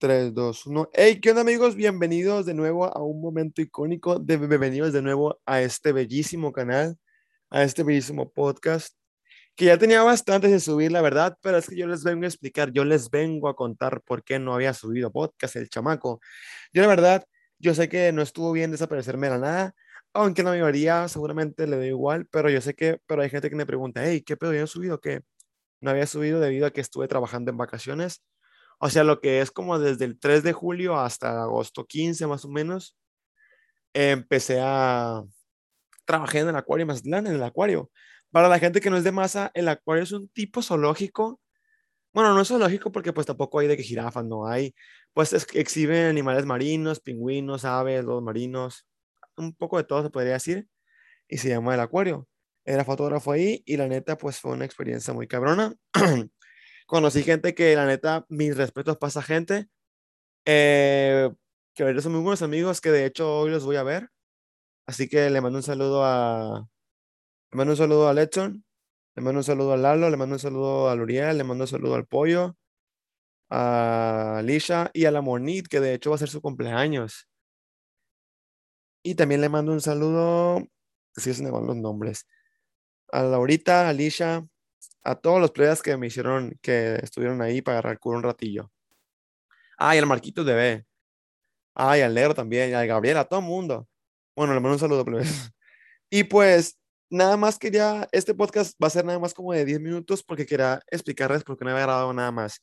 3, 2, 1. Hey, ¿qué onda amigos? Bienvenidos de nuevo a un momento icónico. De, bienvenidos de nuevo a este bellísimo canal, a este bellísimo podcast, que ya tenía bastantes de subir, la verdad, pero es que yo les vengo a explicar, yo les vengo a contar por qué no había subido podcast el chamaco. Yo la verdad, yo sé que no estuvo bien desaparecerme de la nada, aunque la mayoría seguramente le da igual, pero yo sé que, pero hay gente que me pregunta, hey, ¿qué pedo? ¿Ya he subido? ¿Qué? No había subido debido a que estuve trabajando en vacaciones o sea, lo que es como desde el 3 de julio hasta agosto 15 más o menos, empecé a trabajar en el acuario Mazatlán, en el acuario. Para la gente que no es de masa, el acuario es un tipo zoológico. Bueno, no es zoológico porque pues tampoco hay de que jirafas, no hay. Pues exhiben animales marinos, pingüinos, aves, los marinos, un poco de todo se podría decir. Y se llama el acuario. Era fotógrafo ahí y la neta pues fue una experiencia muy cabrona. conocí gente que la neta, mis respetos para esa gente, eh, que ahorita son muy buenos amigos que de hecho hoy los voy a ver. Así que le mando un saludo a, le mando un saludo a Letson, le mando un saludo a Lalo, le mando un saludo a Luriel, le mando un saludo al Pollo, a Alicia y a la Monit, que de hecho va a ser su cumpleaños. Y también le mando un saludo, si se me van los nombres, a Laurita, a Alicia, a todos los players que me hicieron, que estuvieron ahí para agarrar culo un ratillo. Ah, y al Marquito de B. Ah, y al también, al Gabriel, a todo el mundo. Bueno, le mando un saludo, plebes. Y pues, nada más quería, este podcast va a ser nada más como de 10 minutos porque quería explicarles por qué no había grabado nada más.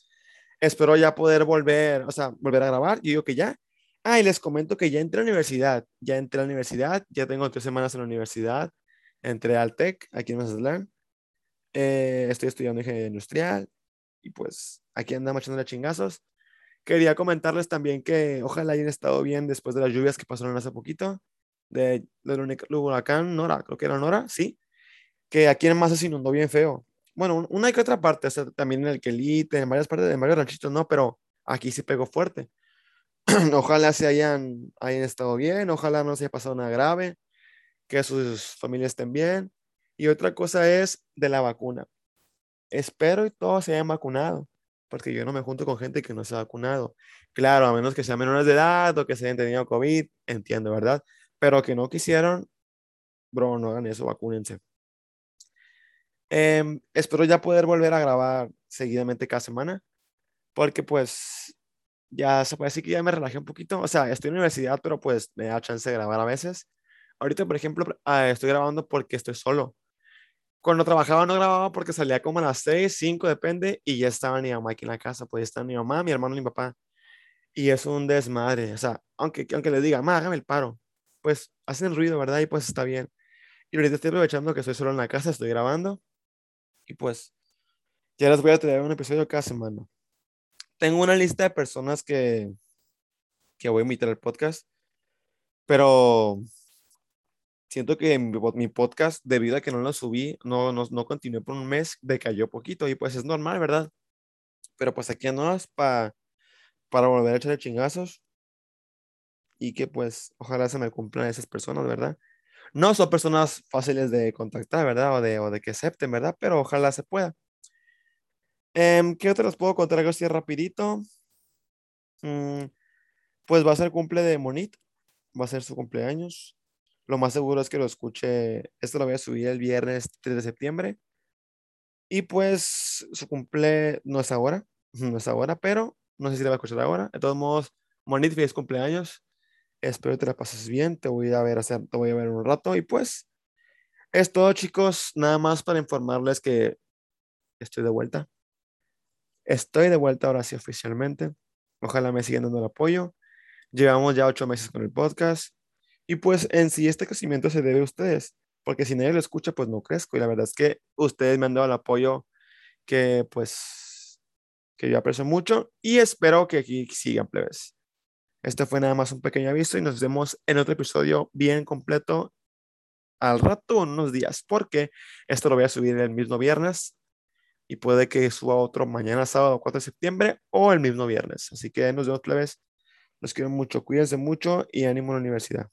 Espero ya poder volver, o sea, volver a grabar. Yo digo que ya. Ah, y les comento que ya entré a la universidad. Ya entré a la universidad, ya tengo tres semanas en la universidad. Entré al TEC, aquí en Mazatlán. Eh, estoy estudiando ingeniería industrial y pues aquí andamos echando chingazos. Quería comentarles también que ojalá hayan estado bien después de las lluvias que pasaron hace poquito, de, del huracán Nora, creo que era Nora, sí, que aquí en Masa se inundó bien feo. Bueno, una que otra parte, también en el Quelite, en varias partes de varios ranchitos, no, pero aquí sí pegó fuerte. ojalá se hayan, hayan estado bien, ojalá no se haya pasado nada grave, que sus familias estén bien y otra cosa es de la vacuna. Espero y todos se hayan vacunado, porque yo no me junto con gente que no se ha vacunado. Claro, a menos que sean menores de edad o que se hayan tenido COVID, entiendo, ¿verdad? Pero que no quisieron, bro, no hagan eso, vacúnense. Em, espero ya poder volver a grabar seguidamente cada semana, porque pues ya se puede decir que ya me relajé un poquito. O sea, estoy en universidad, pero pues me da chance de grabar a veces. Ahorita, por ejemplo, ah, estoy grabando porque estoy solo. Cuando trabajaba no grababa porque salía como a las 6, 5, depende, y ya estaba mi mamá aquí en la casa, pues está mi mamá, mi hermano mi papá. Y es un desmadre, o sea, aunque, aunque les diga, mamá, hágame el paro, pues hacen ruido, ¿verdad? Y pues está bien. Y ahorita estoy aprovechando que estoy solo en la casa, estoy grabando, y pues ya les voy a traer un episodio cada semana. Tengo una lista de personas que, que voy a invitar al podcast, pero siento que mi, podcast, debido a que no lo subí, no, no, no continué por un mes, decayó poquito y pues es normal, ¿verdad? Pero pues aquí andamos para para volver a echarle chingazos y que pues ojalá se me cumplan esas personas, ¿verdad? No son personas fáciles de contactar, ¿verdad? O de, o de que acepten, ¿verdad? Pero ojalá se pueda. Eh, ¿Qué otros puedo contar algo así rapidito? Mm, pues va a ser cumple de Monit, va a ser su cumpleaños. Lo más seguro es que lo escuche, esto lo voy a subir el viernes 3 de septiembre. Y pues su cumple no es ahora, no es ahora, pero no sé si le va a escuchar ahora. De todos modos, Monit, feliz cumpleaños. Espero que te la pases bien. Te voy a ver hacer, te voy a ver un rato. Y pues, es todo, chicos. Nada más para informarles que estoy de vuelta. Estoy de vuelta ahora sí oficialmente. Ojalá me sigan dando el apoyo. Llevamos ya ocho meses con el podcast. Y pues en sí este crecimiento se debe a ustedes, porque si nadie lo escucha, pues no crezco. Y la verdad es que ustedes me han dado el apoyo que pues que yo aprecio mucho y espero que aquí sigan plebes. Este fue nada más un pequeño aviso y nos vemos en otro episodio bien completo al rato, unos días, porque esto lo voy a subir el mismo viernes y puede que suba otro mañana sábado 4 de septiembre o el mismo viernes. Así que nos vemos plebes. Los quiero mucho, cuídense mucho y ánimo en la universidad.